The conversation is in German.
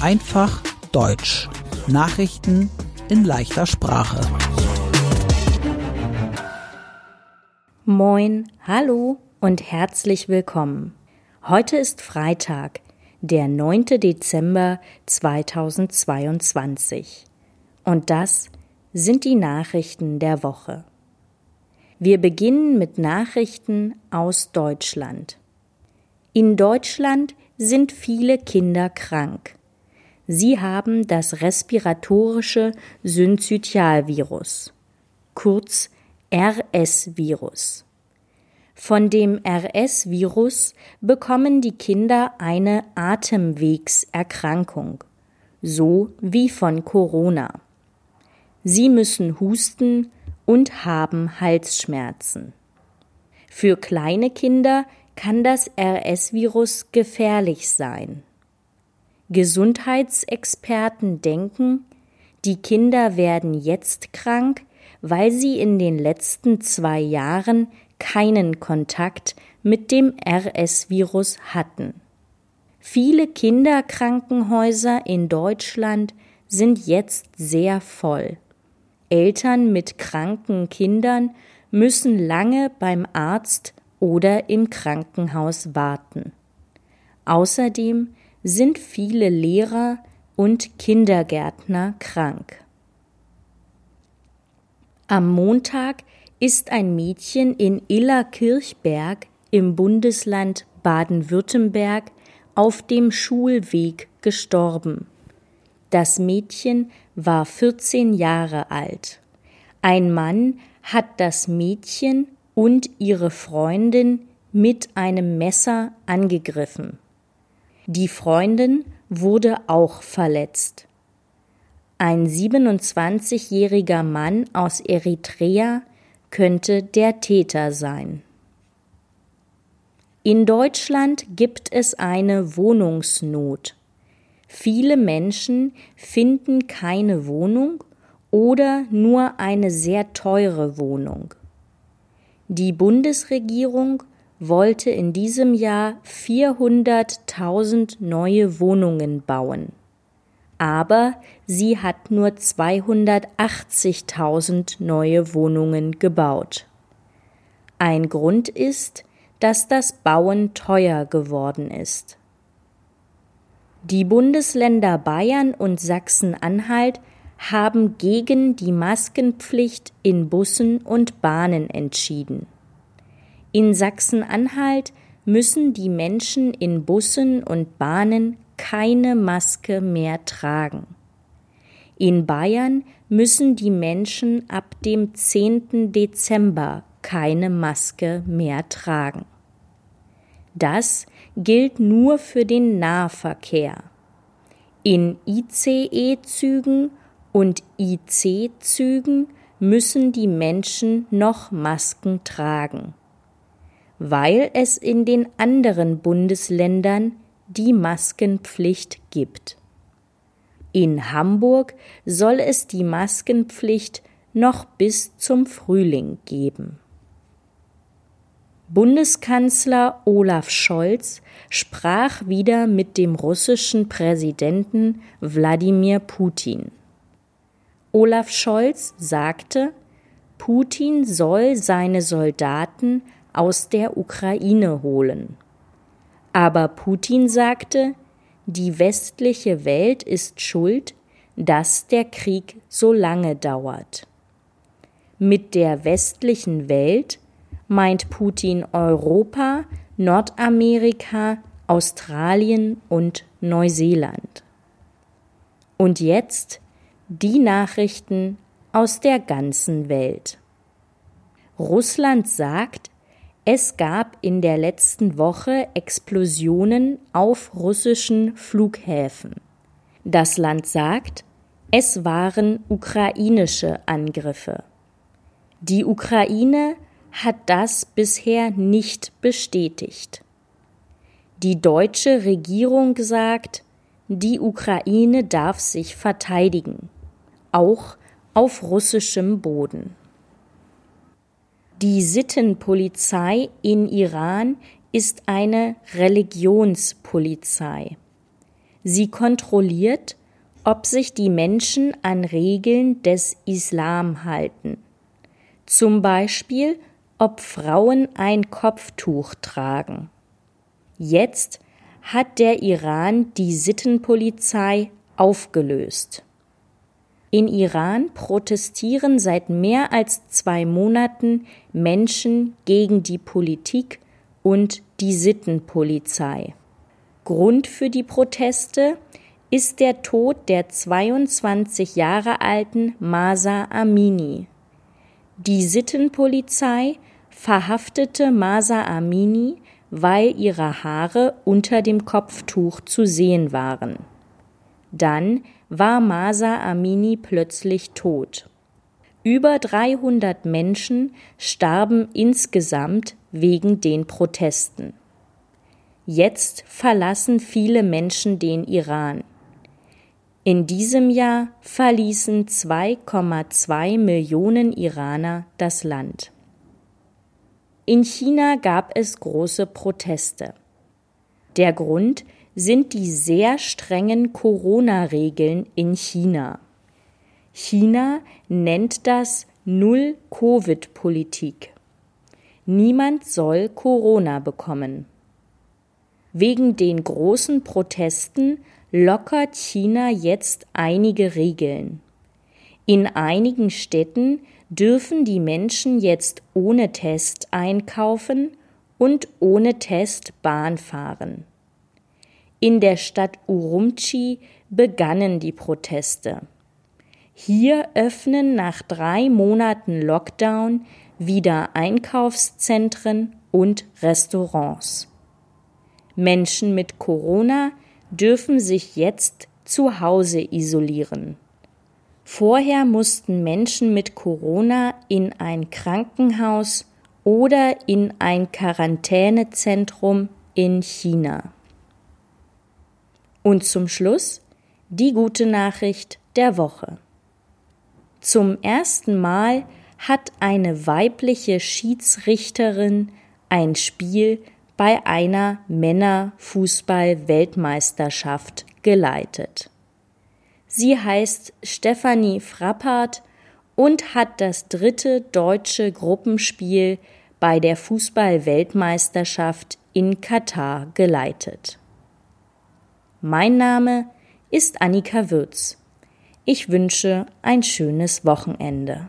Einfach Deutsch. Nachrichten in leichter Sprache. Moin, hallo und herzlich willkommen. Heute ist Freitag, der 9. Dezember 2022. Und das sind die Nachrichten der Woche. Wir beginnen mit Nachrichten aus Deutschland. In Deutschland sind viele Kinder krank. Sie haben das respiratorische Synzytialvirus, kurz RS-Virus. Von dem RS-Virus bekommen die Kinder eine Atemwegserkrankung, so wie von Corona. Sie müssen husten und haben Halsschmerzen. Für kleine Kinder kann das RS-Virus gefährlich sein. Gesundheitsexperten denken, die Kinder werden jetzt krank, weil sie in den letzten zwei Jahren keinen Kontakt mit dem RS-Virus hatten. Viele Kinderkrankenhäuser in Deutschland sind jetzt sehr voll. Eltern mit kranken Kindern müssen lange beim Arzt oder im Krankenhaus warten. Außerdem sind viele Lehrer und Kindergärtner krank. Am Montag ist ein Mädchen in Illerkirchberg im Bundesland Baden-Württemberg auf dem Schulweg gestorben. Das Mädchen war 14 Jahre alt. Ein Mann hat das Mädchen und ihre Freundin mit einem Messer angegriffen. Die Freundin wurde auch verletzt. Ein 27-jähriger Mann aus Eritrea könnte der Täter sein. In Deutschland gibt es eine Wohnungsnot. Viele Menschen finden keine Wohnung oder nur eine sehr teure Wohnung. Die Bundesregierung wollte in diesem Jahr 400.000 neue Wohnungen bauen. Aber sie hat nur 280.000 neue Wohnungen gebaut. Ein Grund ist, dass das Bauen teuer geworden ist. Die Bundesländer Bayern und Sachsen-Anhalt haben gegen die Maskenpflicht in Bussen und Bahnen entschieden. In Sachsen-Anhalt müssen die Menschen in Bussen und Bahnen keine Maske mehr tragen. In Bayern müssen die Menschen ab dem 10. Dezember keine Maske mehr tragen. Das gilt nur für den Nahverkehr. In ICE-Zügen und IC-Zügen müssen die Menschen noch Masken tragen, weil es in den anderen Bundesländern die Maskenpflicht gibt. In Hamburg soll es die Maskenpflicht noch bis zum Frühling geben. Bundeskanzler Olaf Scholz sprach wieder mit dem russischen Präsidenten Wladimir Putin. Olaf Scholz sagte, Putin soll seine Soldaten aus der Ukraine holen. Aber Putin sagte, die westliche Welt ist schuld, dass der Krieg so lange dauert. Mit der westlichen Welt meint Putin Europa, Nordamerika, Australien und Neuseeland. Und jetzt die Nachrichten aus der ganzen Welt. Russland sagt, es gab in der letzten Woche Explosionen auf russischen Flughäfen. Das Land sagt, es waren ukrainische Angriffe. Die Ukraine hat das bisher nicht bestätigt. Die deutsche Regierung sagt, die Ukraine darf sich verteidigen, auch auf russischem Boden. Die Sittenpolizei in Iran ist eine Religionspolizei. Sie kontrolliert, ob sich die Menschen an Regeln des Islam halten. Zum Beispiel, ob Frauen ein Kopftuch tragen. Jetzt hat der Iran die Sittenpolizei aufgelöst. In Iran protestieren seit mehr als zwei Monaten Menschen gegen die Politik und die Sittenpolizei. Grund für die Proteste ist der Tod der 22 Jahre alten Masa Amini. Die Sittenpolizei verhaftete Masa Amini, weil ihre Haare unter dem Kopftuch zu sehen waren. Dann war Masa Amini plötzlich tot. Über 300 Menschen starben insgesamt wegen den Protesten. Jetzt verlassen viele Menschen den Iran. In diesem Jahr verließen 2,2 Millionen Iraner das Land. In China gab es große Proteste. Der Grund sind die sehr strengen Corona-Regeln in China. China nennt das Null-Covid-Politik. Niemand soll Corona bekommen. Wegen den großen Protesten lockert China jetzt einige Regeln. In einigen Städten dürfen die Menschen jetzt ohne Test einkaufen und ohne Test Bahn fahren. In der Stadt Urumqi begannen die Proteste. Hier öffnen nach drei Monaten Lockdown wieder Einkaufszentren und Restaurants. Menschen mit Corona dürfen sich jetzt zu Hause isolieren. Vorher mussten Menschen mit Corona in ein Krankenhaus oder in ein Quarantänezentrum in China. Und zum Schluss die gute Nachricht der Woche. Zum ersten Mal hat eine weibliche Schiedsrichterin ein Spiel bei einer Männerfußball-Weltmeisterschaft geleitet. Sie heißt Stefanie Frappart und hat das dritte deutsche Gruppenspiel bei der Fußball-Weltmeisterschaft in Katar geleitet. Mein Name ist Annika Würz. Ich wünsche ein schönes Wochenende.